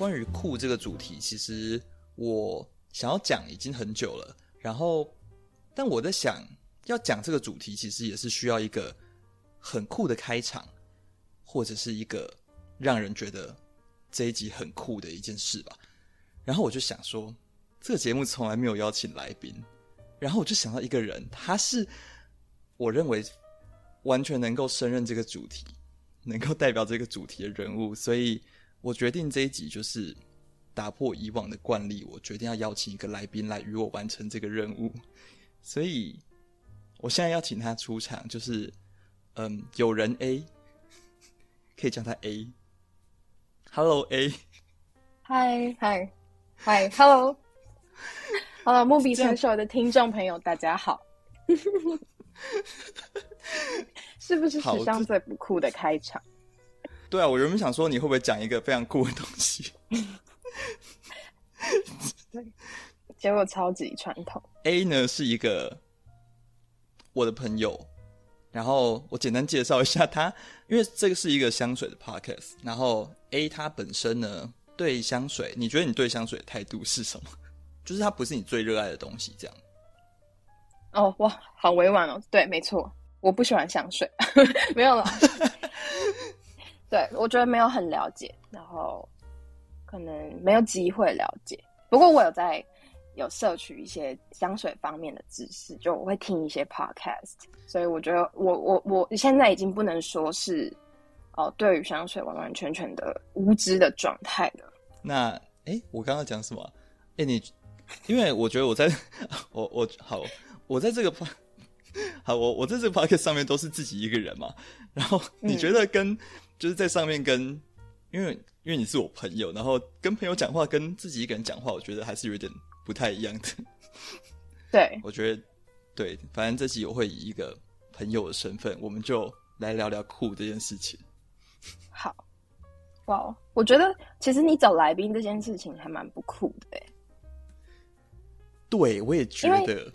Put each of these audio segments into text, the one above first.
关于酷这个主题，其实我想要讲已经很久了。然后，但我在想要讲这个主题，其实也是需要一个很酷的开场，或者是一个让人觉得这一集很酷的一件事吧。然后我就想说，这个节目从来没有邀请来宾。然后我就想到一个人，他是我认为完全能够胜任这个主题，能够代表这个主题的人物，所以我决定这一集就是打破以往的惯例，我决定要邀请一个来宾来与我完成这个任务。所以我现在要请他出场，就是嗯，有人 A，可以叫他 A。Hello A，Hi Hi，Hi，Hello。好，木笔成熟的听众朋友，大家好。是不是史上最不酷的开场？对啊，我原本想说你会不会讲一个非常酷的东西，结果超级传统。A 呢是一个我的朋友，然后我简单介绍一下他，因为这个是一个香水的 podcast。然后 A 他本身呢对香水，你觉得你对香水的态度是什么？就是它不是你最热爱的东西，这样。哦，哇，好委婉哦。对，没错，我不喜欢香水，没有了。对，我觉得没有很了解，然后可能没有机会了解。不过我有在有摄取一些香水方面的知识，就我会听一些 podcast，所以我觉得我我我现在已经不能说是哦，对于香水完完全全的无知的状态了。那哎，我刚刚讲什么？哎，你。因为我觉得我在，我我好，我在这个 好，我我在这个 podcast 上面都是自己一个人嘛。然后你觉得跟、嗯、就是在上面跟，因为因为你是我朋友，然后跟朋友讲话跟自己一个人讲话，我觉得还是有点不太一样的。对，我觉得对，反正这集我会以一个朋友的身份，我们就来聊聊酷这件事情。好，哇，我觉得其实你找来宾这件事情还蛮不酷的诶。对，我也觉得。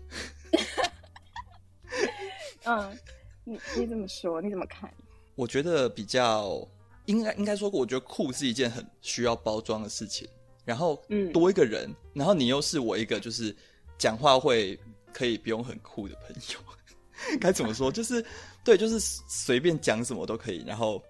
嗯，你你怎么说？你怎么看？我觉得比较应该应该说过，我觉得酷是一件很需要包装的事情。然后，嗯，多一个人，嗯、然后你又是我一个就是讲话会可以不用很酷的朋友，该怎么说？就是对，就是随便讲什么都可以。然后，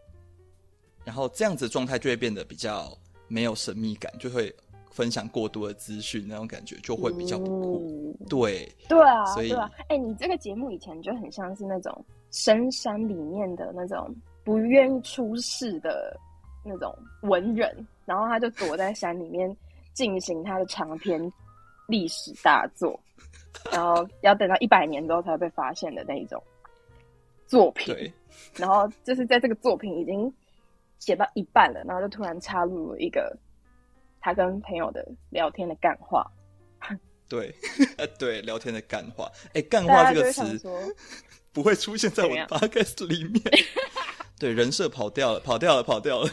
然后这样子的状态就会变得比较没有神秘感，就会。分享过多的资讯，那种感觉就会比较不酷。嗯、对，对啊，所以对啊。哎、欸，你这个节目以前就很像是那种深山里面的那种不愿意出世的那种文人，然后他就躲在山里面进行他的长篇历史大作，然后要等到一百年之后才会被发现的那一种作品。然后就是在这个作品已经写到一半了，然后就突然插入了一个。他跟朋友的聊天的干话，对，呃 对，聊天的干话，哎、欸，干话这个词 不会出现在我的 podcast 里面，对，人设跑掉了，跑掉了，跑掉了，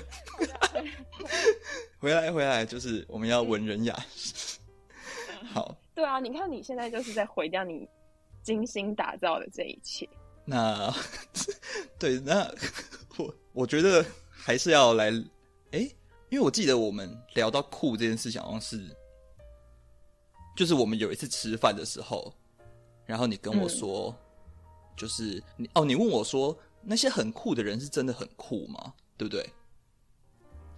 回来，回来，就是我们要文人雅士，好，对啊，你看你现在就是在毁掉你精心打造的这一切，那，对，那我我觉得还是要来，哎、欸。因为我记得我们聊到酷这件事情，好像是，就是我们有一次吃饭的时候，然后你跟我说，嗯、就是你哦，你问我说那些很酷的人是真的很酷吗？对不对？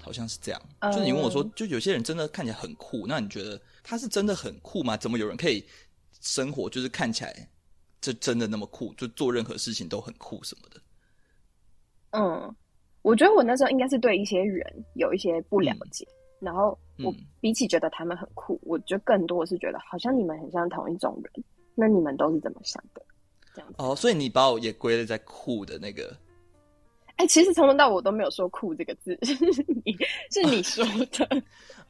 好像是这样。嗯、就是你问我说，就有些人真的看起来很酷，那你觉得他是真的很酷吗？怎么有人可以生活就是看起来就真的那么酷，就做任何事情都很酷什么的？嗯。我觉得我那时候应该是对一些人有一些不了解，嗯、然后我比起觉得他们很酷，嗯、我觉得更多的是觉得好像你们很像同一种人，那你们都是怎么想的？这样哦，所以你把我也归类在酷的那个。哎、欸，其实从头到尾我都没有说酷这个字，是你是你说的。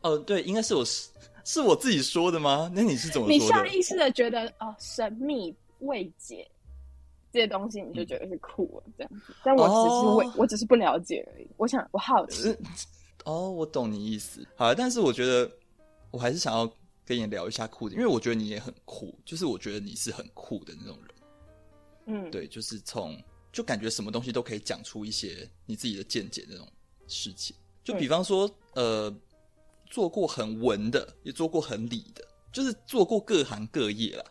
哦，哦，对，应该是我是是我自己说的吗？那你是怎么？你下意识的觉得哦，神秘未解。这些东西你就觉得是酷了，这样子，但我只是我、哦、我只是不了解而已。我想我好奇，哦，我懂你意思。好，但是我觉得我还是想要跟你聊一下酷的，因为我觉得你也很酷，就是我觉得你是很酷的那种人。嗯，对，就是从就感觉什么东西都可以讲出一些你自己的见解的那种事情。就比方说，嗯、呃，做过很文的，也做过很理的，就是做过各行各业啦，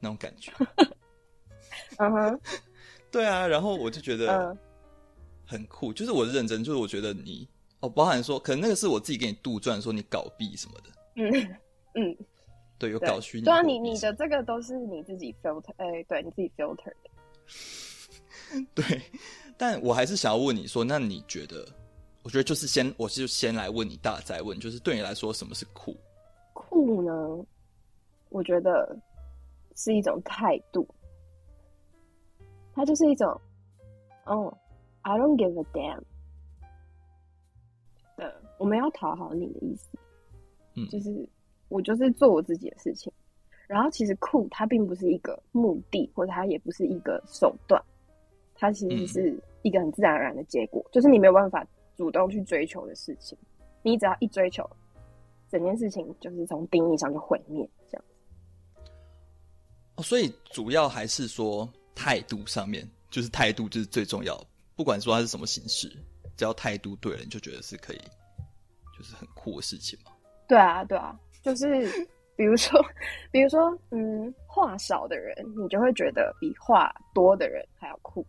那种感觉。嗯哼，对啊，然后我就觉得很酷，就是我认真，就是我觉得你哦，包含说，可能那个是我自己给你杜撰，说你搞币什么的。嗯嗯，对，有搞虚拟。对啊，你你的这个都是你自己 filter，哎、欸，对你自己 filter 的。对，但我还是想要问你说，那你觉得？我觉得就是先，我就先来问你，大再问，就是对你来说，什么是酷？酷呢？我觉得是一种态度，它就是一种，哦，I don't give a damn。的，我没有讨好你的意思，嗯，就是我就是做我自己的事情。然后其实酷，它并不是一个目的，或者它也不是一个手段，它其实是一个很自然而然的结果，就是你没有办法。主动去追求的事情，你只要一追求，整件事情就是从定义上就毁灭，这样。哦，所以主要还是说态度上面，就是态度就是最重要。不管说它是什么形式，只要态度对了，你就觉得是可以，就是很酷的事情嘛。对啊，对啊，就是比如说，比如说，嗯，话少的人，你就会觉得比话多的人还要酷。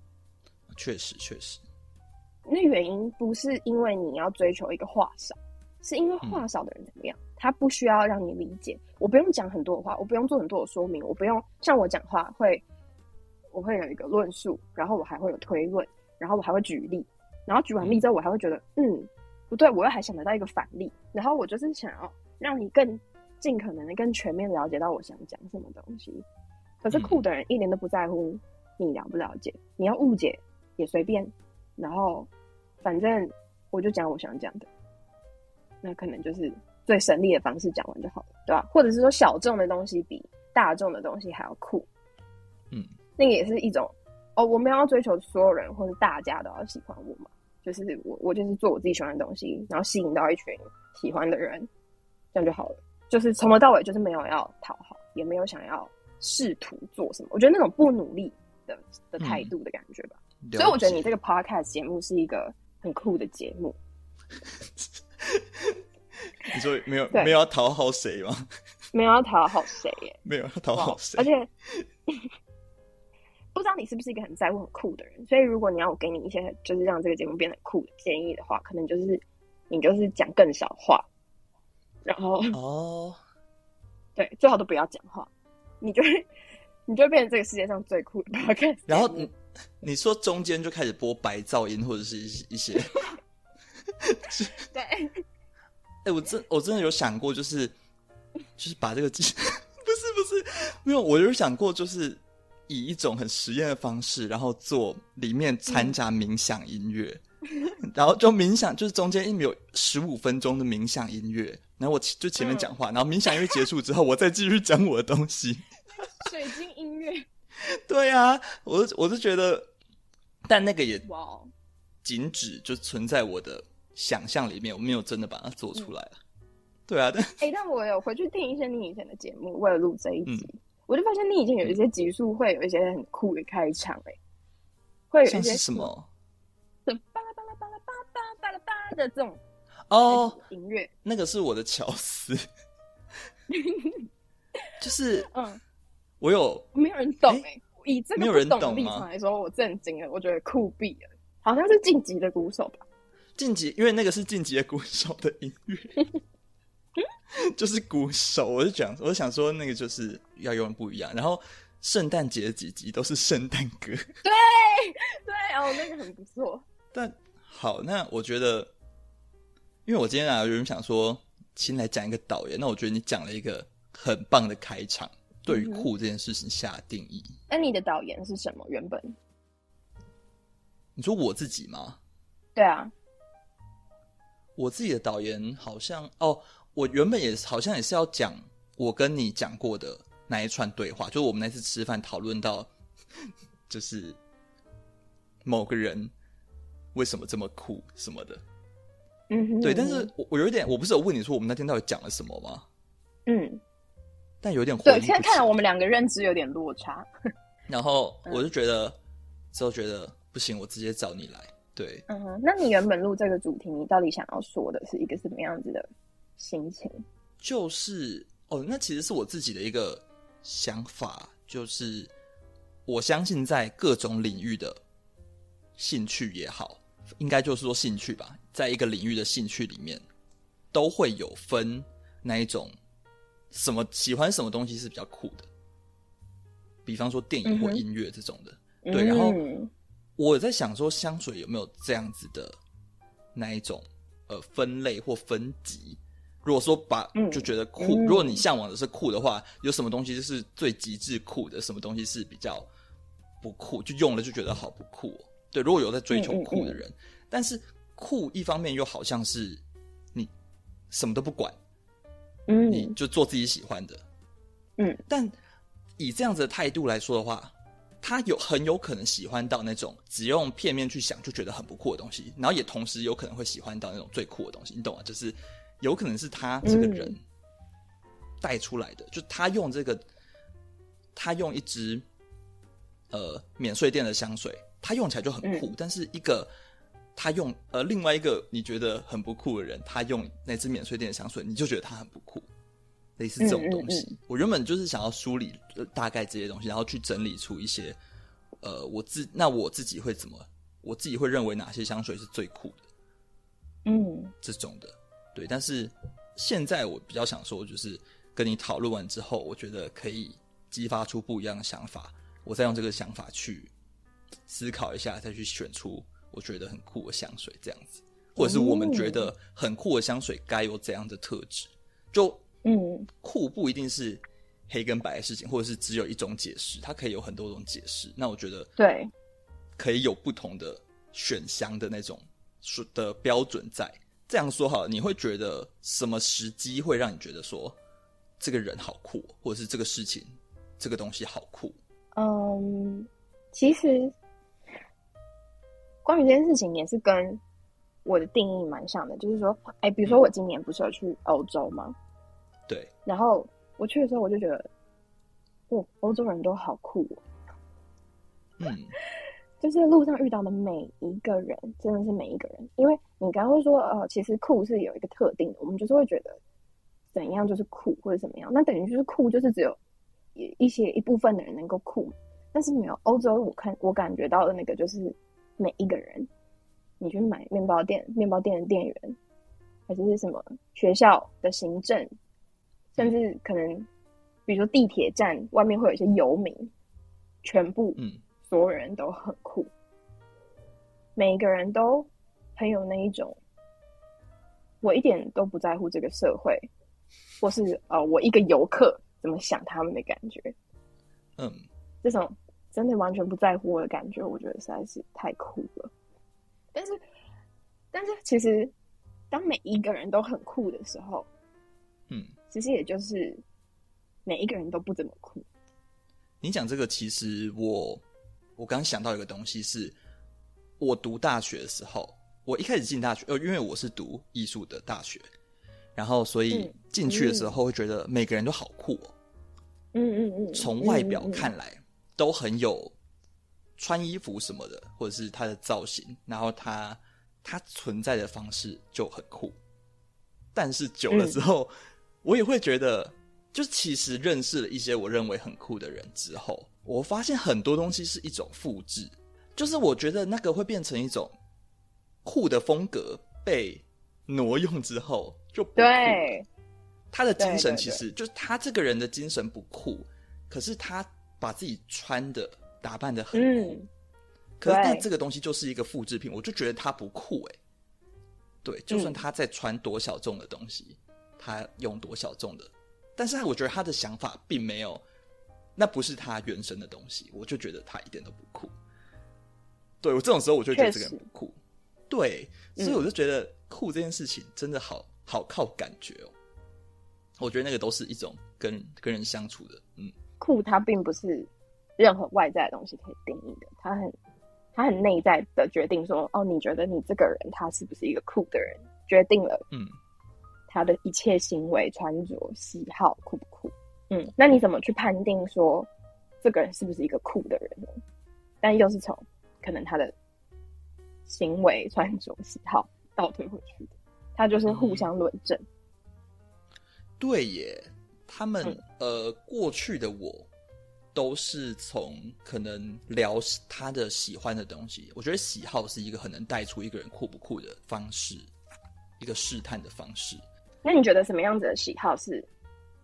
确实，确实。那原因不是因为你要追求一个话少，是因为话少的人怎么样？他不需要让你理解，我不用讲很多的话，我不用做很多的说明，我不用像我讲话会，我会有一个论述，然后我还会有推论，然后我还会举例，然后举完例之后，我还会觉得，嗯，不对，我又还想得到一个反例，然后我就是想要让你更尽可能的更全面了解到我想讲什么东西。可是酷的人一点都不在乎你了不了解，你要误解也随便，然后。反正我就讲我想讲的，那可能就是最省力的方式，讲完就好了，对吧？或者是说小众的东西比大众的东西还要酷，嗯，那个也是一种哦，我没有要追求所有人或者大家都要喜欢我嘛，就是我我就是做我自己喜欢的东西，然后吸引到一群喜欢的人，这样就好了。就是从头到尾就是没有要讨好，也没有想要试图做什么，我觉得那种不努力的的态度的感觉吧。嗯，所以我觉得你这个 podcast 节目是一个。很酷的节目，你说没有 没有要讨好谁吗？没有要讨好谁耶？没有要讨好谁？而且不知道你是不是一个很在乎很酷的人，所以如果你要我给你一些就是让这个节目变得酷的建议的话，可能就是你就是讲更少话，然后哦，对，最好都不要讲话，你就会你就会变成这个世界上最酷的 podcast。然后你。你说中间就开始播白噪音或者是一一些，对，哎、欸，我真我真的有想过，就是就是把这个，不是不是没有，我有想过，就是以一种很实验的方式，然后做里面掺杂冥想音乐，嗯、然后就冥想，就是中间因为有十五分钟的冥想音乐，然后我就前面讲话，嗯、然后冥想音乐结束之后，我再继续讲我的东西，水晶音乐。对啊，我我是觉得，但那个也仅止就存在我的想象里面，我没有真的把它做出来对啊，但哎、欸，但我有回去听一些你以前的节目，为了录这一集，嗯、我就发现你以前有一些集数会有一些很酷的开场、欸，哎，会有一些什么，巴拉巴拉巴拉巴拉巴拉巴拉的这种哦音乐，那个是我的巧思，就是嗯。我有没有人懂哎、欸？以这个不懂立场来说，我震惊了。我觉得酷毙了，好像是晋级的鼓手吧？晋级，因为那个是晋级的鼓手的音乐，就是鼓手。我就讲，我就想说，那个就是要用不一样。然后圣诞节几集都是圣诞歌，对对哦，那个很不错。但好，那我觉得，因为我今天啊有人想说，先来讲一个导演，那我觉得你讲了一个很棒的开场。对于酷这件事情下定义，那、嗯、你的导演是什么？原本你说我自己吗？对啊，我自己的导演好像哦，我原本也好像也是要讲我跟你讲过的那一串对话，就是我们那次吃饭讨论到，就是某个人为什么这么酷什么的，嗯哼，对，但是我我有一点，我不是有问你说我们那天到底讲了什么吗？嗯。但有点对，现在看来我们两个认知有点落差。然后 我就觉得，嗯、之后觉得不行，我直接找你来。对，嗯哼，那你原本录这个主题，你到底想要说的是一个什么样子的心情？就是哦，那其实是我自己的一个想法，就是我相信在各种领域的兴趣也好，应该就是说兴趣吧，在一个领域的兴趣里面，都会有分那一种什么喜欢什么东西是比较酷的，比方说电影或音乐这种的，嗯、对，然后。我在想说，香水有没有这样子的那一种呃分类或分级？如果说把就觉得酷，嗯、如果你向往的是酷的话，有什么东西就是最极致酷的？什么东西是比较不酷？就用了就觉得好不酷哦？对，如果有在追求酷的人，但是酷一方面又好像是你什么都不管，嗯，你就做自己喜欢的，嗯，但以这样子的态度来说的话。他有很有可能喜欢到那种只用片面去想就觉得很不酷的东西，然后也同时有可能会喜欢到那种最酷的东西，你懂吗？就是有可能是他这个人带出来的，嗯、就他用这个，他用一支呃免税店的香水，他用起来就很酷，嗯、但是一个他用呃另外一个你觉得很不酷的人，他用那支免税店的香水，你就觉得他很不酷。类似这种东西，我原本就是想要梳理大概这些东西，然后去整理出一些，呃，我自那我自己会怎么，我自己会认为哪些香水是最酷的，嗯，这种的，对。但是现在我比较想说，就是跟你讨论完之后，我觉得可以激发出不一样的想法，我再用这个想法去思考一下，再去选出我觉得很酷的香水，这样子，或者是我们觉得很酷的香水该有怎样的特质，就。嗯，酷不一定是黑跟白的事情，或者是只有一种解释，它可以有很多种解释。那我觉得，对，可以有不同的选香的那种说的标准在。这样说好了，你会觉得什么时机会让你觉得说这个人好酷，或者是这个事情、这个东西好酷？嗯，其实关于这件事情也是跟我的定义蛮像的，就是说，哎，比如说我今年不是有去欧洲吗？对，然后我去的时候，我就觉得，哇，欧洲人都好酷哦。嗯，就是路上遇到的每一个人，真的是每一个人。因为你刚刚会说，呃，其实酷是有一个特定的，我们就是会觉得怎样就是酷或者怎么样，那等于就是酷就是只有一些一部分的人能够酷，但是没有欧洲，我看我感觉到的那个就是每一个人，你去买面包店，面包店的店员，还是是什么学校的行政。甚至可能，比如说地铁站外面会有一些游民，全部，嗯，所有人都很酷，每一个人都很有那一种，我一点都不在乎这个社会，或是呃，我一个游客怎么想他们的感觉，嗯，这种真的完全不在乎我的感觉，我觉得实在是太酷了。但是，但是其实，当每一个人都很酷的时候，嗯。其实也就是每一个人都不怎么酷。你讲这个，其实我我刚想到一个东西是，是我读大学的时候，我一开始进大学，呃，因为我是读艺术的大学，然后所以进去的时候会觉得每个人都好酷哦。嗯嗯嗯，从外表看来都很有穿衣服什么的，或者是他的造型，然后他他存在的方式就很酷，但是久了之后。嗯我也会觉得，就其实认识了一些我认为很酷的人之后，我发现很多东西是一种复制，就是我觉得那个会变成一种酷的风格被挪用之后就不酷。对，他的精神其实就是他这个人的精神不酷，可是他把自己穿的打扮的很酷，嗯、可是但这个东西就是一个复制品，我就觉得他不酷哎。对，就算他在穿多小众的东西。他用多小众的，但是我觉得他的想法并没有，那不是他原生的东西，我就觉得他一点都不酷。对，我这种时候，我就觉得这个人不酷。对，所以我就觉得酷这件事情真的好好靠感觉哦。我觉得那个都是一种跟跟人相处的，嗯，酷它并不是任何外在的东西可以定义的，它很它很内在的决定说，哦，你觉得你这个人他是不是一个酷的人，决定了，嗯。他的一切行为、穿着、喜好酷不酷？嗯，那你怎么去判定说这个人是不是一个酷的人呢？但又是从可能他的行为、穿着、喜好倒推回去的，他就是互相论证。对耶，他们、嗯、呃，过去的我都是从可能聊他的喜欢的东西。我觉得喜好是一个很能带出一个人酷不酷的方式，一个试探的方式。那你觉得什么样子的喜好是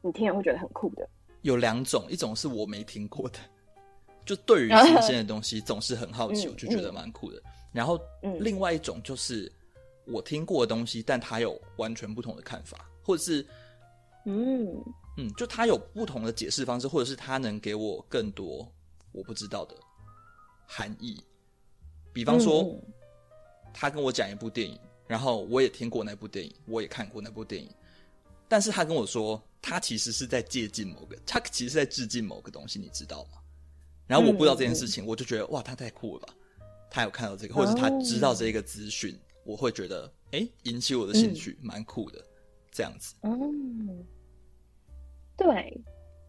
你听了会觉得很酷的？有两种，一种是我没听过的，就对于新鲜的东西总是很好奇，我就觉得蛮酷的。然后，另外一种就是我听过的东西，但他有完全不同的看法，或者是，嗯嗯，就他有不同的解释方式，或者是他能给我更多我不知道的含义。比方说，他跟我讲一部电影，然后我也听过那部电影，我也看过那部电影，但是他跟我说，他其实是在借鉴某个，他其实是在致敬某个东西，你知道吗？然后我不知道这件事情，我就觉得哇，他太酷了吧。他有看到这个，或者是他知道这个资讯，oh. 我会觉得哎、欸，引起我的兴趣，蛮、嗯、酷的，这样子。嗯，对，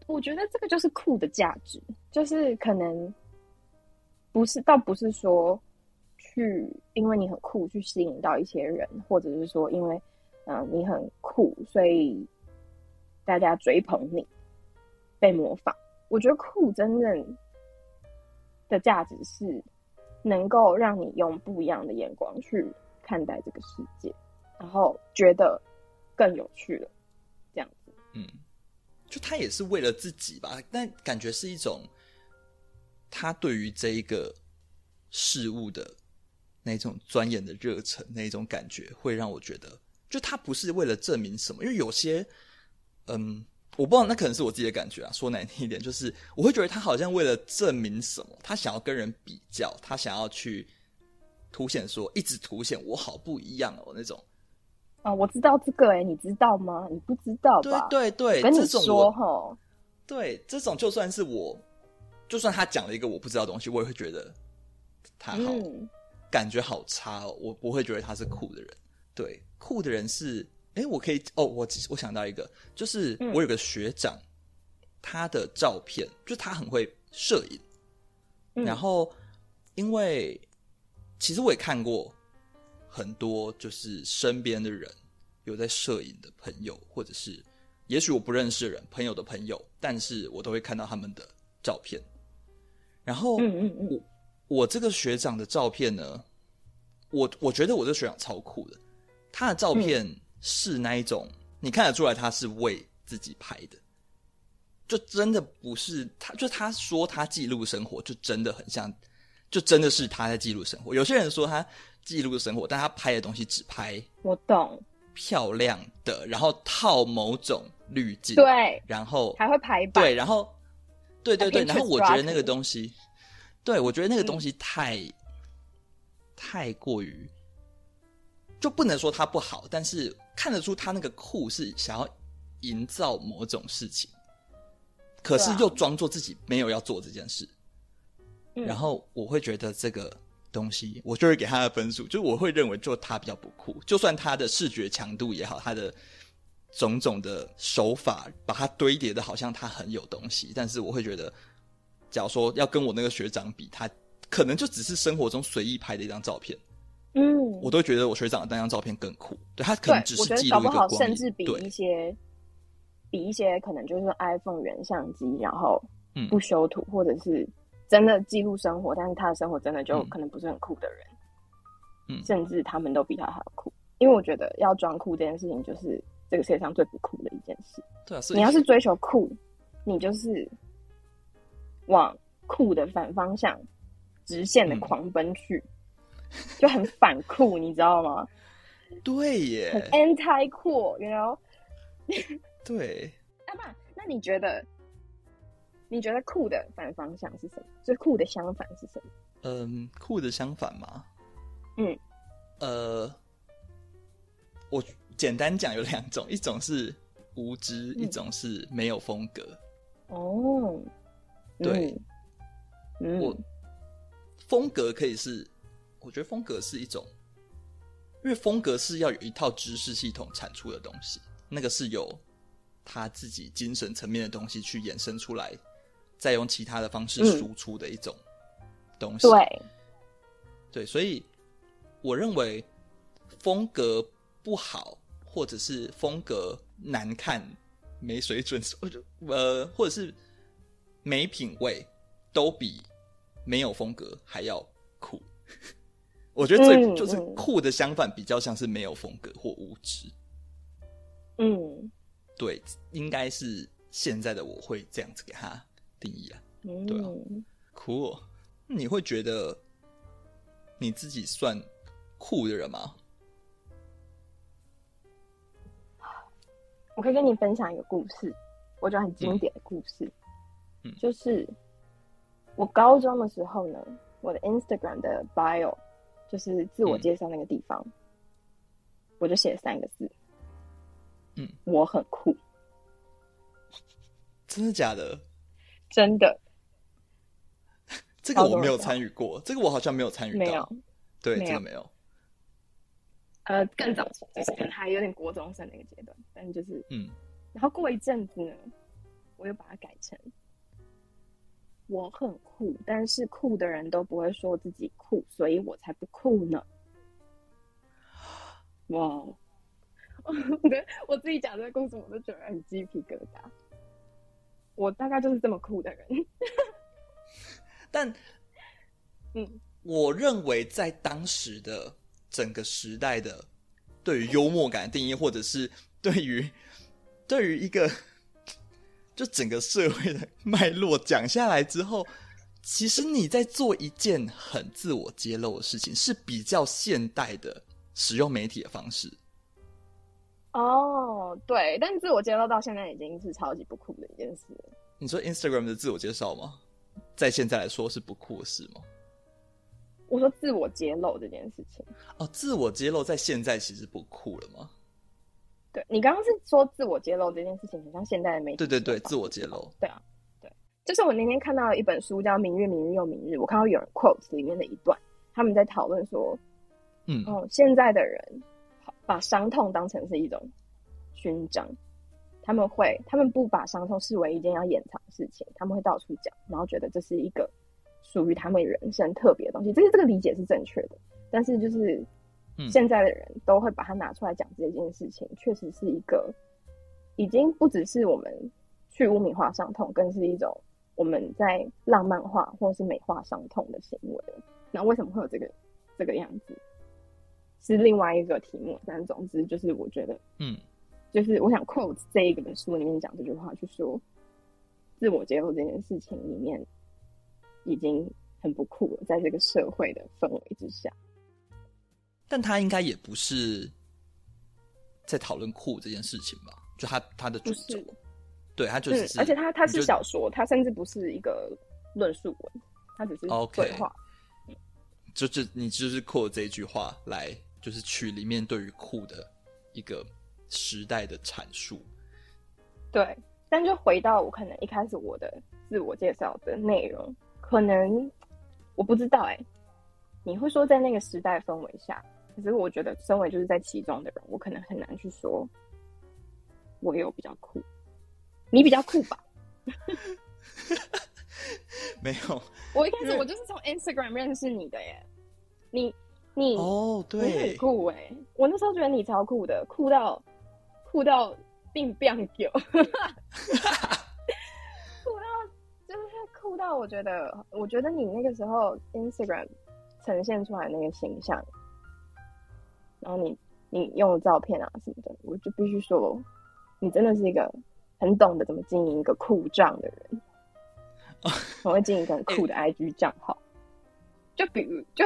我觉得这个就是酷的价值，就是可能不是，倒不是说去因为你很酷去吸引到一些人，或者是说因为嗯、你很酷，所以大家追捧你，被模仿。我觉得酷真正的价值是。能够让你用不一样的眼光去看待这个世界，然后觉得更有趣了，这样子。嗯，就他也是为了自己吧，但感觉是一种他对于这一个事物的那种钻研的热忱，那种感觉会让我觉得，就他不是为了证明什么，因为有些，嗯。我不知道，那可能是我自己的感觉啊。说难听一点，就是我会觉得他好像为了证明什么，他想要跟人比较，他想要去凸显说，一直凸显我好不一样哦那种。啊，我知道这个哎、欸，你知道吗？你不知道吧？对对对，跟你说哈，对这种就算是我，就算他讲了一个我不知道的东西，我也会觉得他好、嗯、感觉好差哦。我不会觉得他是酷的人。对，酷的人是。哎，我可以哦，我我想到一个，就是我有个学长，嗯、他的照片就他很会摄影，嗯、然后因为其实我也看过很多，就是身边的人有在摄影的朋友，或者是也许我不认识的人朋友的朋友，但是我都会看到他们的照片。然后，嗯嗯嗯，我我这个学长的照片呢，我我觉得我这个学长超酷的，他的照片。嗯。是那一种，你看得出来他是为自己拍的，就真的不是他，就他说他记录生活，就真的很像，就真的是他在记录生活。有些人说他记录生活，但他拍的东西只拍我懂。漂亮的，然后套某种滤镜，对，然后还会排版，对，然后对对对，然后我觉得那个东西，对我觉得那个东西太、嗯、太过于，就不能说它不好，但是。看得出他那个酷是想要营造某种事情，可是又装作自己没有要做这件事。然后我会觉得这个东西，我就会给他的分数，就我会认为就他比较不酷。就算他的视觉强度也好，他的种种的手法把它堆叠的好像他很有东西，但是我会觉得，假如说要跟我那个学长比，他可能就只是生活中随意拍的一张照片。嗯，我都觉得我学长的那张照片更酷。对，他可能只是记录一个光影，我觉得搞不好甚至比一些比一些可能就是 iPhone 原相机，然后不修图，嗯、或者是真的记录生活，但是他的生活真的就可能不是很酷的人，嗯，甚至他们都比他还要酷。因为我觉得要装酷这件事情，就是这个世界上最不酷的一件事。对啊，你要是追求酷，你就是往酷的反方向直线的狂奔去。嗯就很反酷，你知道吗？对耶，很 anti 酷，you know？对。阿爸，那你觉得？你觉得酷的反方向是什么？最酷的相反是什么？嗯，酷的相反吗？嗯，呃，我简单讲有两种，一种是无知，嗯、一种是没有风格。哦，对，嗯，我风格可以是。我觉得风格是一种，因为风格是要有一套知识系统产出的东西，那个是由他自己精神层面的东西去衍生出来，再用其他的方式输出的一种东西。嗯、对，对，所以我认为风格不好，或者是风格难看没水准，或者呃，或者是没品味，都比没有风格还要酷。我觉得最、嗯、就是酷的相反，比较像是没有风格或无知。嗯，对，应该是现在的我会这样子给他定义啊。对啊，酷。你会觉得你自己算酷的人吗？我可以跟你分享一个故事，我觉得很经典的故事。嗯，就是我高中的时候呢，我的 Instagram 的 bio 就是自我介绍那个地方，嗯、我就写了三个字，嗯，我很酷。真的假的？真的。这个我没有参与过，这个我好像没有参与到。没有，对，这个没有。呃，更早就是可能还有点国中生那个阶段，但就是嗯，然后过一阵子呢，我又把它改成我很酷，但是酷的人都不会说自己酷，所以我才不酷呢。哇，我我自己讲这个故事，我都觉得很鸡皮疙瘩。我大概就是这么酷的人。但，嗯，我认为在当时的整个时代的对于幽默感的定义，或者是对于对于一个就整个社会的脉络讲下来之后，其实你在做一件很自我揭露的事情，是比较现代的使用媒体的方式。哦，对，但自我揭露到现在已经是超级不酷的一件事。你说 Instagram 的自我介绍吗？在现在来说是不酷的事吗？我说自我揭露这件事情哦，自我揭露在现在其实不酷了吗？对，你刚刚是说自我揭露这件事情，很像现代的媒体。对对对，自我揭露。对啊，对，就是我那天看到一本书叫《明日，明日又明日》，我看到有人 quote 里面的一段，他们在讨论说，嗯，哦，现在的人把伤痛当成是一种勋章。他们会，他们不把伤痛视为一件要掩藏的事情，他们会到处讲，然后觉得这是一个属于他们人生特别的东西。这是这个理解是正确的，但是就是现在的人都会把它拿出来讲这件事情，确实是一个已经不只是我们去污名化伤痛，更是一种我们在浪漫化或是美化伤痛的行为。那为什么会有这个这个样子？是另外一个题目，但总之就是我觉得，嗯。就是我想 quote 这一本书里面讲这句话，就说自我揭露这件事情里面已经很不酷了，在这个社会的氛围之下。但他应该也不是在讨论酷这件事情吧？就他他的主轴，对他就是，嗯，而且他他是小说，他甚至不是一个论述文，他只是对话。Okay. 就就你就是 quote 这一句话来，就是取里面对于酷的一个。时代的阐述，对，但就回到我可能一开始我的自我介绍的内容，可能我不知道哎、欸，你会说在那个时代氛围下，可是我觉得身为就是在其中的人，我可能很难去说，我有比较酷，你比较酷吧？没有，我一开始我就是从 Instagram 认识你的耶，你你哦，对，你很酷哎，我那时候觉得你超酷的，酷到。酷到并不想有，酷到就是酷到，我觉得，我觉得你那个时候 Instagram 呈现出来那个形象，然后你你用的照片啊什么的，我就必须说，你真的是一个很懂得怎么经营一个酷账的人，很会经营一个很酷的 IG 账号。就比如，就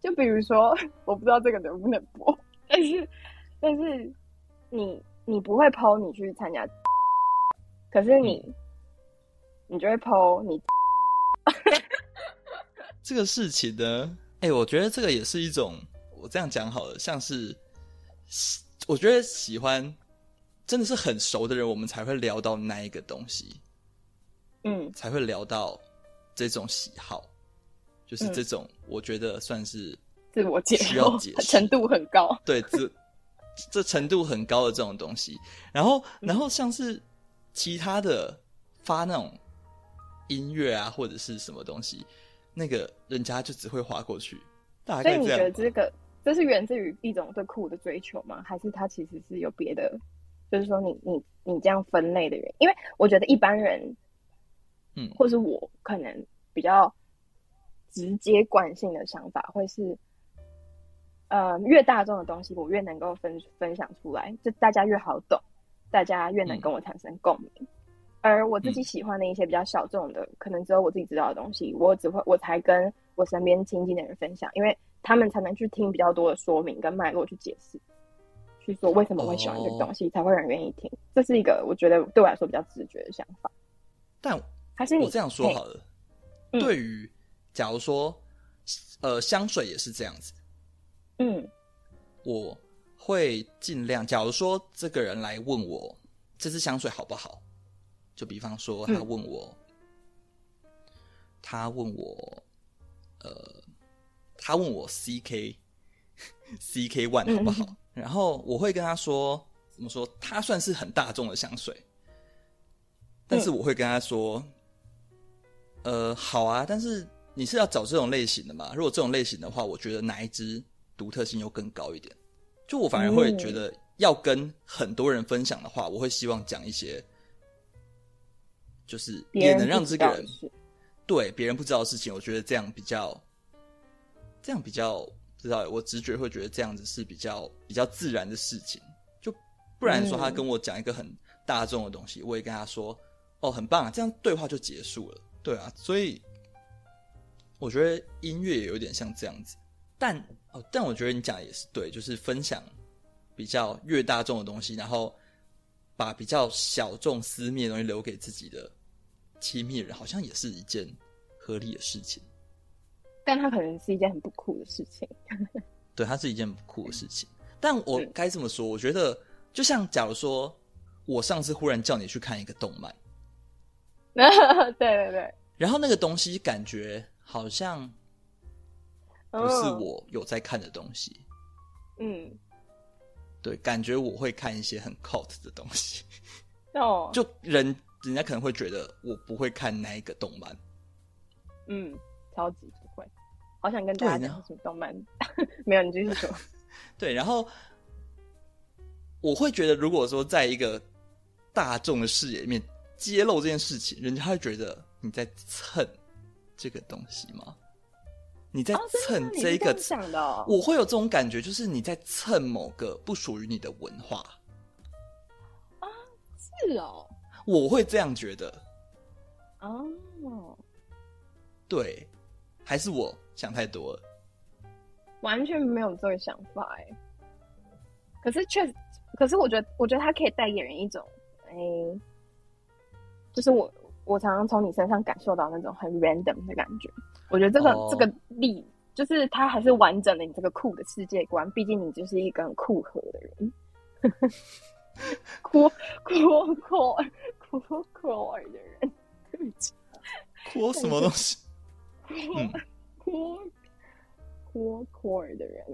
就比如说，我不知道这个能不能播，但是，但是。你你不会 po 你去参加，可是你、嗯、你就会 po 你 这个事情呢？哎、欸，我觉得这个也是一种，我这样讲好了，像是我觉得喜欢真的是很熟的人，我们才会聊到那一个东西，嗯，才会聊到这种喜好，就是这种，我觉得算是自我解释程度很高，对这。这程度很高的这种东西，然后，然后像是其他的发那种音乐啊，或者是什么东西，那个人家就只会划过去。所以你觉得这个这是源自于一种对酷的追求吗？还是它其实是有别的就是说你你你这样分类的人，因为我觉得一般人，嗯，或是我可能比较直接惯性的想法会是，呃，越大众的东西我越能够分分享出来，就大家越好懂，大家越能跟我产生共鸣。嗯、而我自己喜欢的一些比较小众的，嗯、可能只有我自己知道的东西，我只会我才跟我身边亲近的人分享，因为他们才能去听比较多的说明跟脉络去解释，去说为什么会喜欢这个东西，哦、才会让人愿意听。这是一个我觉得对我来说比较直觉的想法。但还是你我这样说好了，嘿对于假如说，呃，香水也是这样子。嗯，我会尽量。假如说这个人来问我这支香水好不好，就比方说他问我，嗯、他问我，呃，他问我 CK CK One 好不好？嗯、然后我会跟他说，怎么说？它算是很大众的香水，但是我会跟他说，嗯、呃，好啊，但是你是要找这种类型的嘛？如果这种类型的话，我觉得哪一支？独特性又更高一点，就我反而会觉得，要跟很多人分享的话，嗯、我会希望讲一些，就是也能让这个人对别人不知道的事情，我觉得这样比较，这样比较不知道，我直觉会觉得这样子是比较比较自然的事情，就不然说他跟我讲一个很大众的东西，我也跟他说哦，很棒啊，这样对话就结束了，对啊，所以我觉得音乐也有点像这样子，但哦。但我觉得你讲的也是对，就是分享比较越大众的东西，然后把比较小众私密的东西留给自己的亲密人，好像也是一件合理的事情。但它可能是一件很不酷的事情。对，它是一件不酷的事情。但我该这么说，我觉得就像假如说我上次忽然叫你去看一个动漫，对对对，然后那个东西感觉好像。不是我有在看的东西，嗯，对，感觉我会看一些很 cult 的东西，哦，就人人家可能会觉得我不会看那一个动漫，嗯，超级不会，好想跟大家讲什么动漫，没有，你继续说，对，然后我会觉得，如果说在一个大众的视野里面揭露这件事情，人家会觉得你在蹭这个东西吗？你在蹭这一个，我会有这种感觉，就是你在蹭某个不属于你的文化啊，是哦，我会这样觉得，哦，对，还是我想太多了，完全没有这个想法哎，可是确实，可是我觉得，我觉得他可以带给人一种，哎，就是我。我常常从你身上感受到那种很 random 的感觉。我觉得这个、oh. 这个力，就是他还是完整了你这个酷的世界观。毕竟你就是一个很酷核的人，酷酷酷酷酷的人。酷什么东西？酷酷酷的人。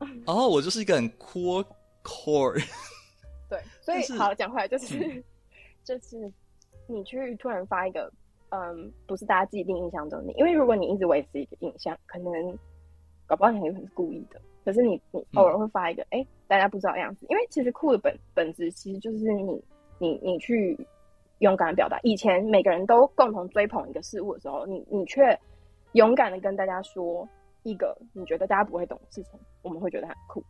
哦，oh, 我就是一个很酷酷。对，所以好讲回来就是、嗯、就是。你去突然发一个，嗯，不是大家既定印象中的你，因为如果你一直维持一个印象，可能搞不好你很可能是故意的。可是你你偶尔会发一个，哎、嗯欸，大家不知道的样子，因为其实酷的本本质其实就是你你你去勇敢的表达。以前每个人都共同追捧一个事物的时候，你你却勇敢的跟大家说一个你觉得大家不会懂的事情，我们会觉得很酷。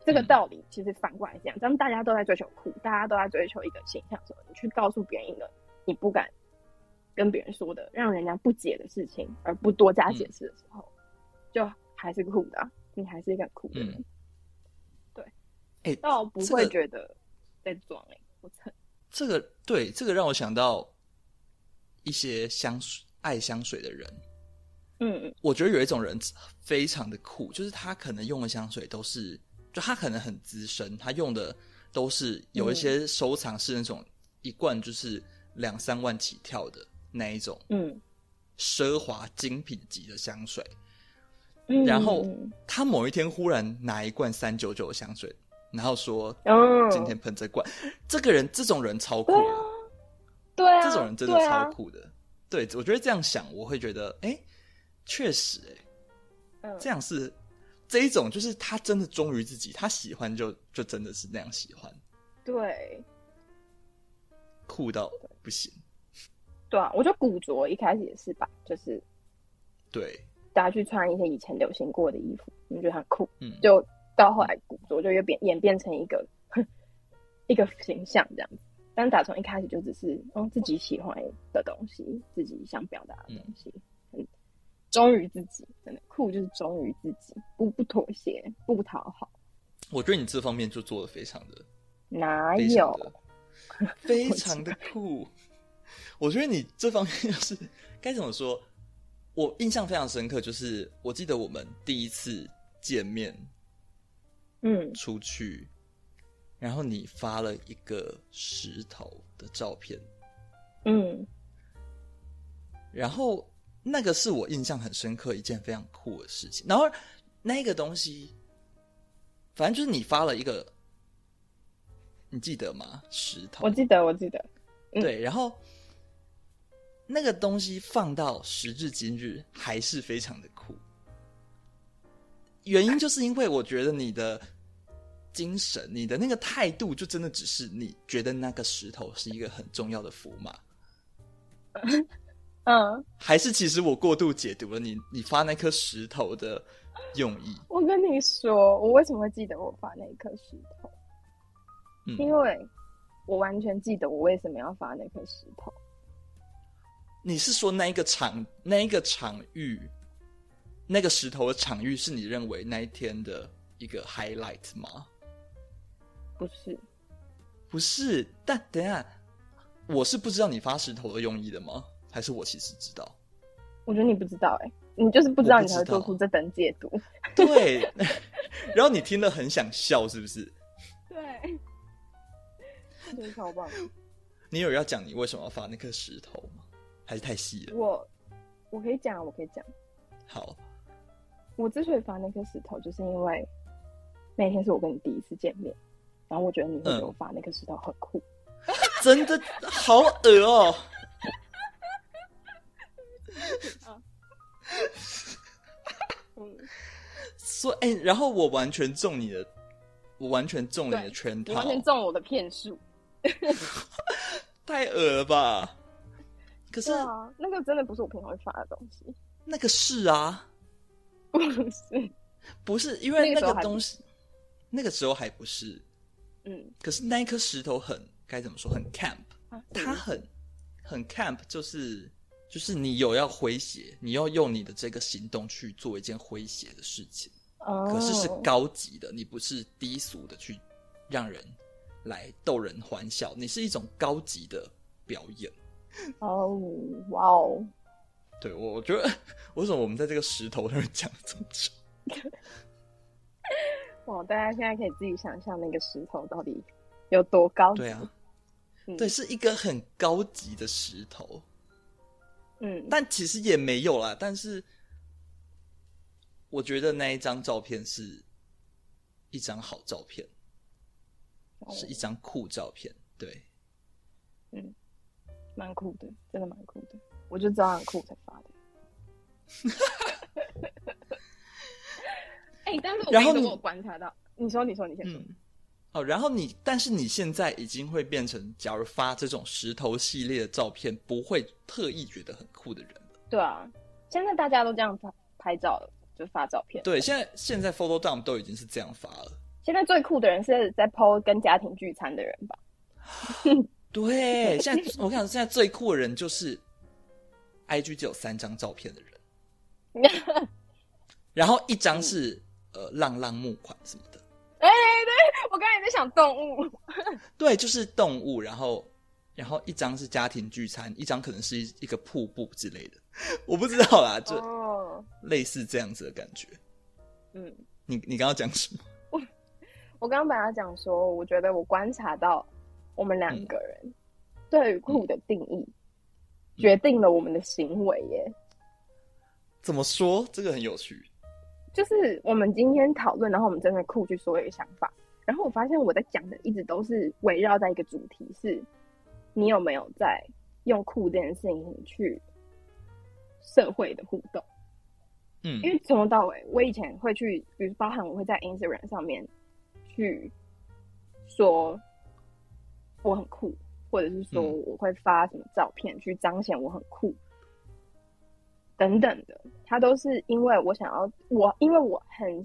这个道理其实反过来讲，当大家都在追求酷，大家都在追求一个形象的时候，你去告诉别人一个。你不敢跟别人说的，让人家不解的事情，而不多加解释的时候，嗯、就还是酷的、啊。你还是一个酷的人，嗯、对。哎、欸，倒不会觉得在装哎、欸，我操、这个！对，这个让我想到一些香水爱香水的人。嗯嗯，我觉得有一种人非常的酷，就是他可能用的香水都是，就他可能很资深，他用的都是有一些收藏是那种一罐就是。两三万起跳的那一种，嗯，奢华精品级的香水，嗯，然后他某一天忽然拿一罐三九九的香水，然后说，哦，今天喷这罐，这个人这种人超酷的，对啊，这种人真的超酷的，对，我觉得这样想，我会觉得，哎，确实，哎，这样是这一种，就是他真的忠于自己，他喜欢就就真的是那样喜欢，对，酷到不行。对啊，我觉得古着一开始也是吧，就是对。大家去穿一些以前流行过的衣服，你觉得很酷，嗯，就到后来古着就又变演变成一个一个形象这样子。但打从一开始就只是嗯自己喜欢的东西，自己想表达的东西，嗯，忠于自己，真的酷就是忠于自己，不不妥协，不讨好。我觉得你这方面就做的非常的，哪有，非常的 酷。我觉得你这方面就是该怎么说？我印象非常深刻，就是我记得我们第一次见面，嗯，出去，然后你发了一个石头的照片，嗯，然后那个是我印象很深刻一件非常酷的事情。然后那个东西，反正就是你发了一个，你记得吗？石头，我记得，我记得，嗯、对，然后。那个东西放到时至今日还是非常的酷，原因就是因为我觉得你的精神、你的那个态度，就真的只是你觉得那个石头是一个很重要的符码。嗯，还是其实我过度解读了你你发那颗石头的用意。我跟你说，我为什么会记得我发那颗石头？嗯，因为我完全记得我为什么要发那颗石头。你是说那一个场，那一个场域，那个石头的场域是你认为那一天的一个 highlight 吗？不是，不是。但等一下，我是不知道你发石头的用意的吗？还是我其实知道？我觉得你不知道、欸，哎，你就是不知道，你才会做出这等解读。对，然后你听了很想笑，是不是？对，真的超棒。你有要讲你为什么要发那颗石头吗？还是太细了。我我可以讲，我可以讲。好，我之所以发那颗石头，就是因为那天是我跟你第一次见面，然后我觉得你会给我发那颗石头很酷。嗯、真的好恶哦、喔！说哎、欸，然后我完全中你的，我完全中你的圈套，你完全中我的骗术，太恶了吧！可是啊，那个真的不是我平常会发的东西。那个是啊，不是，不是因为那个东西，那个时候还不是。嗯，可是那一颗石头很该怎么说？很 camp，它很很 camp，就是就是你有要诙谐，你要用你的这个行动去做一件诙谐的事情。哦，可是是高级的，你不是低俗的去让人来逗人欢笑，你是一种高级的表演。哦，哇哦！对，我我觉得为什么我们在这个石头上面讲了这么久？哇，大家现在可以自己想象那个石头到底有多高级？对啊，嗯、对，是一个很高级的石头。嗯，但其实也没有啦。但是我觉得那一张照片是一张好照片，哦、是一张酷照片。对，嗯。蛮酷的，真的蛮酷的，我就知道很酷才发的。哎、欸，但是我然后我观察到，你说，你说，你先说。嗯、哦，然后你，但是你现在已经会变成，假如发这种石头系列的照片，不会特意觉得很酷的人了。对啊，现在大家都这样拍拍照了，就发照片。对，现在现在 photo dump 都已经是这样发了。现在最酷的人是在 po 跟家庭聚餐的人吧？对，现在我跟你讲，现在最酷的人就是，IG 只有三张照片的人，然后一张是、嗯、呃浪浪木款什么的。哎、欸，对，我刚才也在想动物。对，就是动物，然后然后一张是家庭聚餐，一张可能是一一个瀑布之类的，我不知道啦，就类似这样子的感觉。嗯，你你刚刚讲什么？我我刚刚本来讲说，我觉得我观察到。我们两个人对于酷的定义，嗯、决定了我们的行为耶。怎么说？这个很有趣。就是我们今天讨论，然后我们真的酷去说一个想法。然后我发现我在讲的一直都是围绕在一个主题：是你有没有在用酷这件事情去社会的互动？嗯，因为从头到尾，我以前会去，比如包含我会在 Instagram 上面去说。我很酷，或者是说我会发什么照片去彰显我很酷，等等的，他都是因为我想要我，因为我很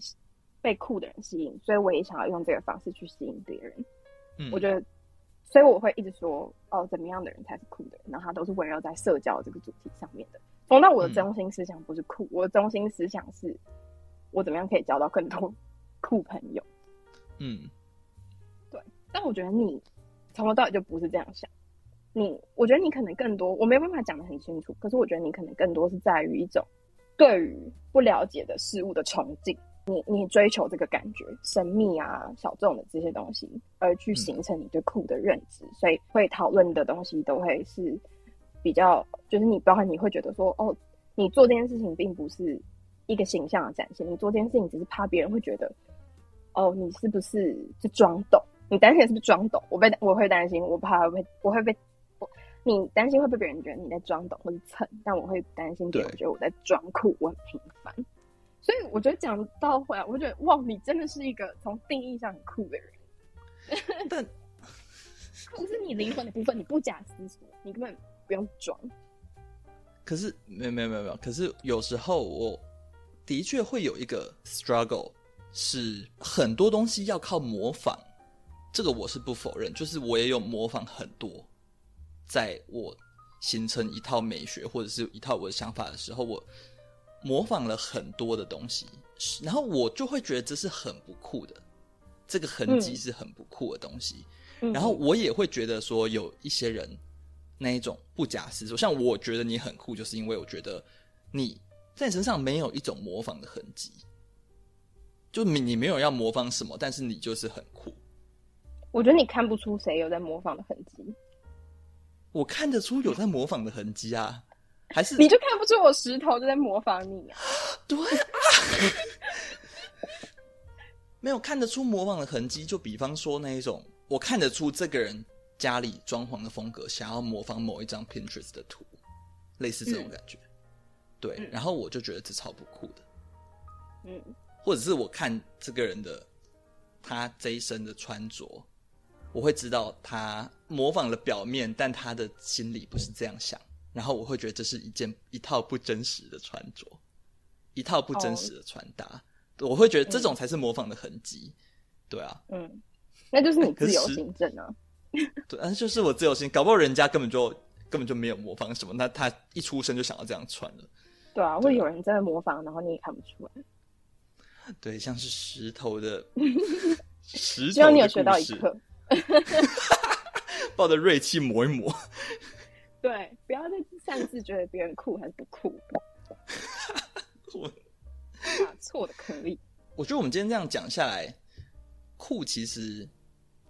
被酷的人吸引，所以我也想要用这个方式去吸引别人。嗯，我觉得，所以我会一直说哦，怎么样的人才是酷的人？然后他都是围绕在社交这个主题上面的。从那我的中心思想不是酷，嗯、我的中心思想是，我怎么样可以交到更多 酷朋友。嗯，对。但我觉得你从头到尾就不是这样想。你，我觉得你可能更多，我没办法讲的很清楚。可是我觉得你可能更多是在于一种对于不了解的事物的崇敬。你你追求这个感觉神秘啊、小众的这些东西，而去形成你对酷的认知，嗯、所以会讨论的东西都会是。比较就是你，包含你会觉得说，哦，你做这件事情并不是一个形象的展现，你做这件事情只是怕别人会觉得，哦，你是不是是装懂？你担心是不是装懂？我被我会担心，我怕会被我会被我你担心会被别人觉得你在装懂或者蹭，但我会担心别人觉得我在装酷，我很平凡。所以我觉得讲到回来，我觉得哇，你真的是一个从定义上很酷的人。但 酷是你灵魂的部分，你不假思索，你根本。不用装，可是没有没有没有没有，可是有时候我的确会有一个 struggle，是很多东西要靠模仿，这个我是不否认，就是我也有模仿很多，在我形成一套美学或者是一套我的想法的时候，我模仿了很多的东西，然后我就会觉得这是很不酷的，这个痕迹是很不酷的东西，嗯、然后我也会觉得说有一些人。那一种不假思索，像我觉得你很酷，就是因为我觉得你在身上没有一种模仿的痕迹，就你你没有要模仿什么，但是你就是很酷。我觉得你看不出谁有在模仿的痕迹，我看得出有在模仿的痕迹啊，还是你就看不出我石头就在模仿你啊？对啊，没有看得出模仿的痕迹，就比方说那一种，我看得出这个人。家里装潢的风格，想要模仿某一张 Pinterest 的图，类似这种感觉，嗯、对。嗯、然后我就觉得这超不酷的，嗯。或者是我看这个人的他这一身的穿着，我会知道他模仿了表面，但他的心里不是这样想。然后我会觉得这是一件一套不真实的穿着，一套不真实的穿搭。哦、我会觉得这种才是模仿的痕迹，嗯、对啊，嗯，那就是你自由行政啊。对，但是就是我自由心，搞不好人家根本就根本就没有模仿什么，那他一出生就想要这样穿了。对啊，会有人在模仿，然后你也看不出来。对，像是石头的，石头的。希望你有学到一课。抱着锐气磨一磨。对，不要再擅自觉得别人酷还是不酷。我打错的可以。我觉得我们今天这样讲下来，酷其实。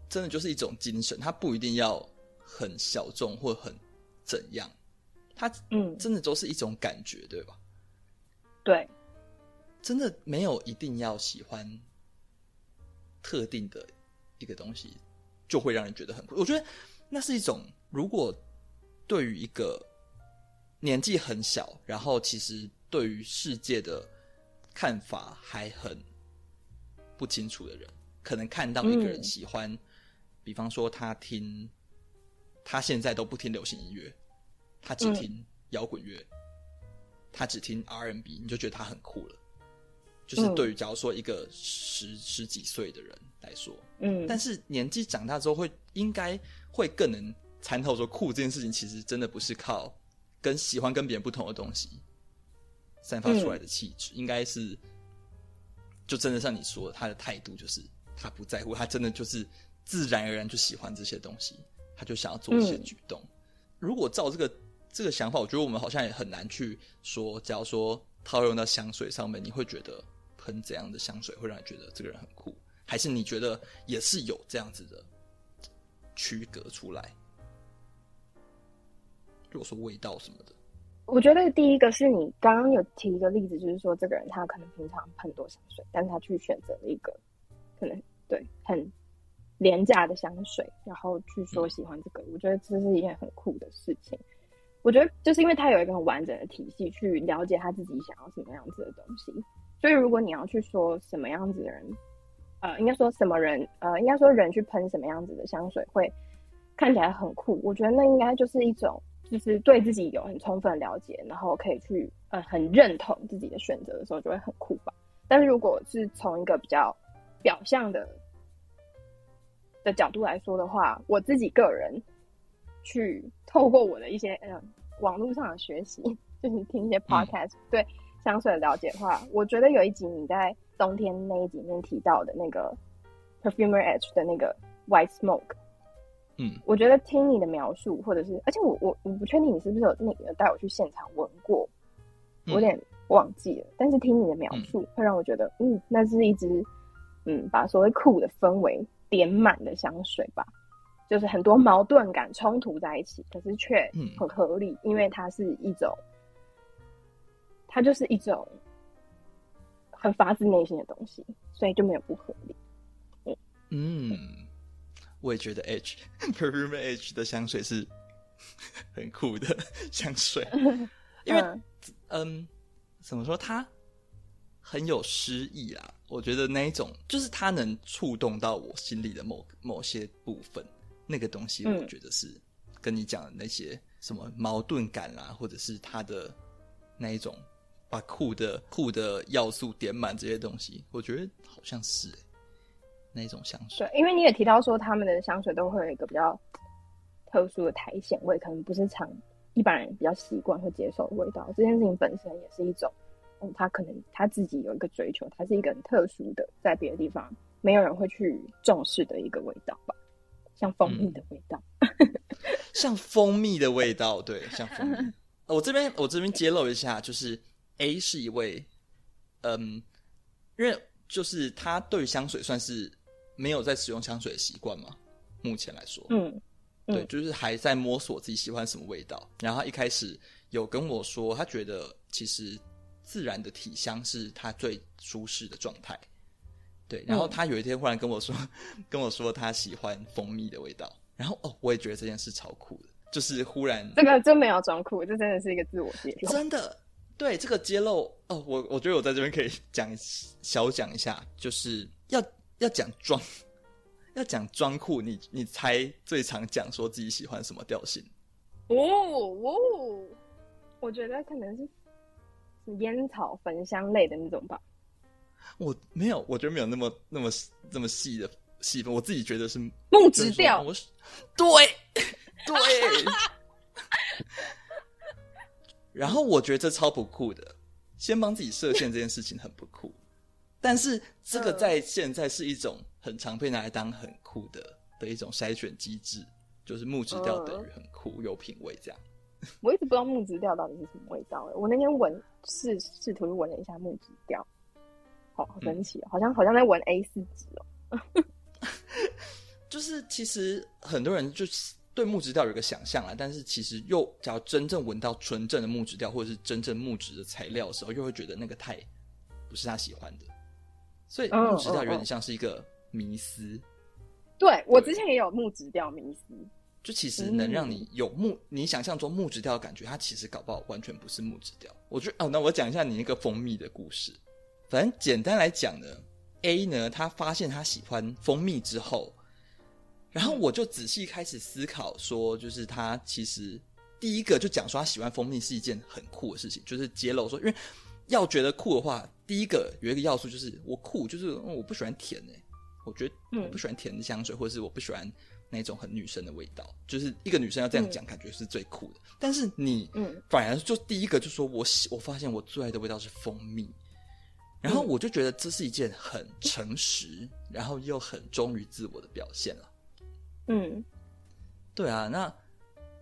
真的就是一种精神，它不一定要很小众或很怎样，它嗯，真的都是一种感觉，嗯、对吧？对，真的没有一定要喜欢特定的一个东西，就会让人觉得很酷。我觉得那是一种，如果对于一个年纪很小，然后其实对于世界的看法还很不清楚的人，可能看到一个人喜欢、比方说，他听，他现在都不听流行音乐，他只听摇滚乐，他只听 R&B，你就觉得他很酷了。就是对于假如说一个十、嗯、十几岁的人来说，嗯，但是年纪长大之后会，应该会更能参透说，酷这件事情其实真的不是靠跟喜欢跟别人不同的东西散发出来的气质，嗯、应该是就真的像你说的，他的态度就是他不在乎，他真的就是。自然而然就喜欢这些东西，他就想要做一些举动。嗯、如果照这个这个想法，我觉得我们好像也很难去说，假如说套用到香水上面，你会觉得喷怎样的香水会让你觉得这个人很酷？还是你觉得也是有这样子的区隔出来？如果说味道什么的，我觉得第一个是你刚刚有提一个例子，就是说这个人他可能平常喷多香水，但是他去选择了一个可能对很。廉价的香水，然后去说喜欢这个，我觉得这是一件很酷的事情。我觉得就是因为他有一个很完整的体系去了解他自己想要什么样子的东西，所以如果你要去说什么样子的人，呃，应该说什么人，呃，应该说人去喷什么样子的香水会看起来很酷，我觉得那应该就是一种，就是对自己有很充分了解，然后可以去呃很认同自己的选择的时候，就会很酷吧。但是如果是从一个比较表象的的角度来说的话，我自己个人去透过我的一些嗯网络上的学习，就是听一些 podcast，嗯、对香水的了解的话，我觉得有一集你在冬天那一集里面提到的那个 Perfumer Edge 的那个 White Smoke，嗯，我觉得听你的描述，或者是而且我我我不确定你是不是有那个带我去现场闻过，我有点忘记了，嗯、但是听你的描述会让我觉得，嗯，那是一支嗯把所谓酷的氛围点满的香水吧，就是很多矛盾感冲突在一起，可是却很合理，嗯、因为它是一种，它就是一种很发自内心的东西，所以就没有不合理。嗯，嗯，我也觉得 H Perfume H 的香水是 很酷的香水，因为嗯，嗯，怎么说它？很有诗意啊！我觉得那一种就是它能触动到我心里的某某些部分，那个东西我觉得是跟你讲的那些什么矛盾感啦、啊，或者是它的那一种把酷的酷的要素点满这些东西，我觉得好像是、欸、那一种香水。对，因为你也提到说他们的香水都会有一个比较特殊的苔藓味，可能不是常一般人比较习惯会接受的味道。这件事情本身也是一种。他可能他自己有一个追求，他是一个很特殊的，在别的地方没有人会去重视的一个味道吧，像蜂蜜的味道，嗯、像蜂蜜的味道，对，像蜂蜜。我这边我这边揭露一下，就是 A 是一位，嗯，因为就是他对于香水算是没有在使用香水的习惯嘛，目前来说，嗯，嗯对，就是还在摸索自己喜欢什么味道。然后他一开始有跟我说，他觉得其实。自然的体香是他最舒适的状态，对。然后他有一天忽然跟我说，嗯、跟我说他喜欢蜂蜜的味道。然后哦，我也觉得这件事超酷的，就是忽然这个真没有装酷，这真的是一个自我揭露。真的，对这个揭露哦，我我觉得我在这边可以 讲小讲一下，就是要要讲装，要讲装酷，你你猜最常讲说自己喜欢什么调性？哦哦，我觉得可能是。烟草焚香类的那种吧，我没有，我觉得没有那么那么那么细的细分，我自己觉得是木质调。对 对，然后我觉得这超不酷的，先帮自己设限这件事情很不酷，但是这个在现在是一种很常被拿来当很酷的的一种筛选机制，就是木质调等于很酷有品味这样。我一直不知道木质调到底是什么味道。我那天闻试试图闻了一下木质调，好好神奇，嗯、好像好像在闻 A 四纸哦。就是其实很多人就是对木质调有一个想象啊，但是其实又只要真正闻到纯正的木质调，或者是真正木质的材料的时候，又会觉得那个太不是他喜欢的。所以木质调有点像是一个迷思。对，对我之前也有木质调迷思。就其实能让你有木，嗯、你想象中木质调的感觉，它其实搞不好完全不是木质调。我觉得哦，那我讲一下你那个蜂蜜的故事。反正简单来讲呢，A 呢，他发现他喜欢蜂蜜之后，然后我就仔细开始思考，说就是他其实第一个就讲说他喜欢蜂蜜是一件很酷的事情，就是揭露说，因为要觉得酷的话，第一个有一个要素就是我酷，就是我不喜欢甜诶、欸，我觉得我不喜欢甜的香水，或者是我不喜欢。那种很女生的味道，就是一个女生要这样讲，感觉是最酷的。嗯、但是你，嗯，反而就第一个就说我喜，我发现我最爱的味道是蜂蜜，然后我就觉得这是一件很诚实，然后又很忠于自我的表现了。嗯，对啊，那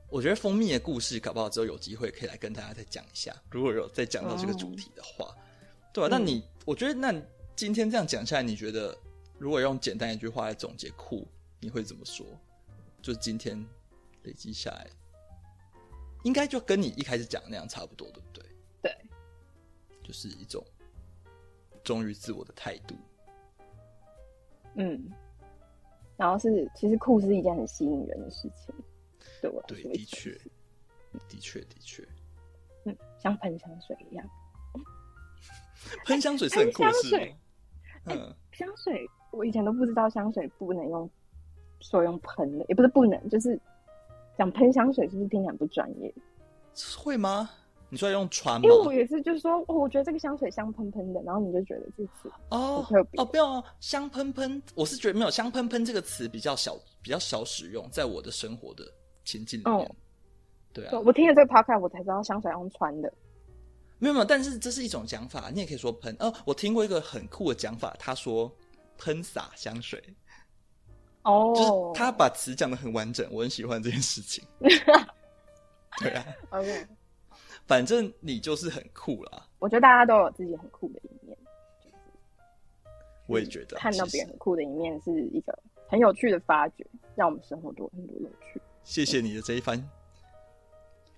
我觉得蜂蜜的故事搞不好之后有机会可以来跟大家再讲一下，如果有再讲到这个主题的话，哦、对啊，那你，我觉得那今天这样讲下来，你觉得如果用简单一句话来总结酷？你会怎么说？就是今天累积下来，应该就跟你一开始讲的那样差不多，对不对？对，就是一种忠于自我的态度。嗯，然后是其实酷是一件很吸引人的事情，对我对，的确，的确，的确，嗯，像喷香水一样，喷香水是很酷的事。嗯，香水我以前都不知道香水不能用。说用喷的，也不是不能，就是讲喷香水是不是听起来不专业？会吗？你说要用传吗？因为我也是，就是说，哦，我觉得这个香水香喷喷的，然后你就觉得自己哦哦，不要香喷喷，我是觉得没有香喷喷这个词比较小，比较少使用在我的生活的情境里面。哦、对啊，我听了这个 podcast 我才知道香水要用传的。没有没有，但是这是一种讲法，你也可以说喷。哦，我听过一个很酷的讲法，他说喷洒香水。哦，就是他把词讲的很完整，我很喜欢这件事情。对啊，OK。反正你就是很酷啦。我觉得大家都有自己很酷的一面。就是、我也觉得看到别人很酷的一面是一个很有趣的发掘，让我们生活多很多乐趣。谢谢你的这一番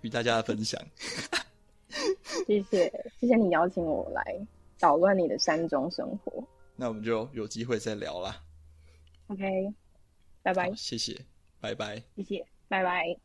与大家的分享。谢谢，谢谢你邀请我来捣乱你的山中生活。那我们就有机会再聊啦。OK，拜拜。谢谢，拜拜。谢谢，拜拜。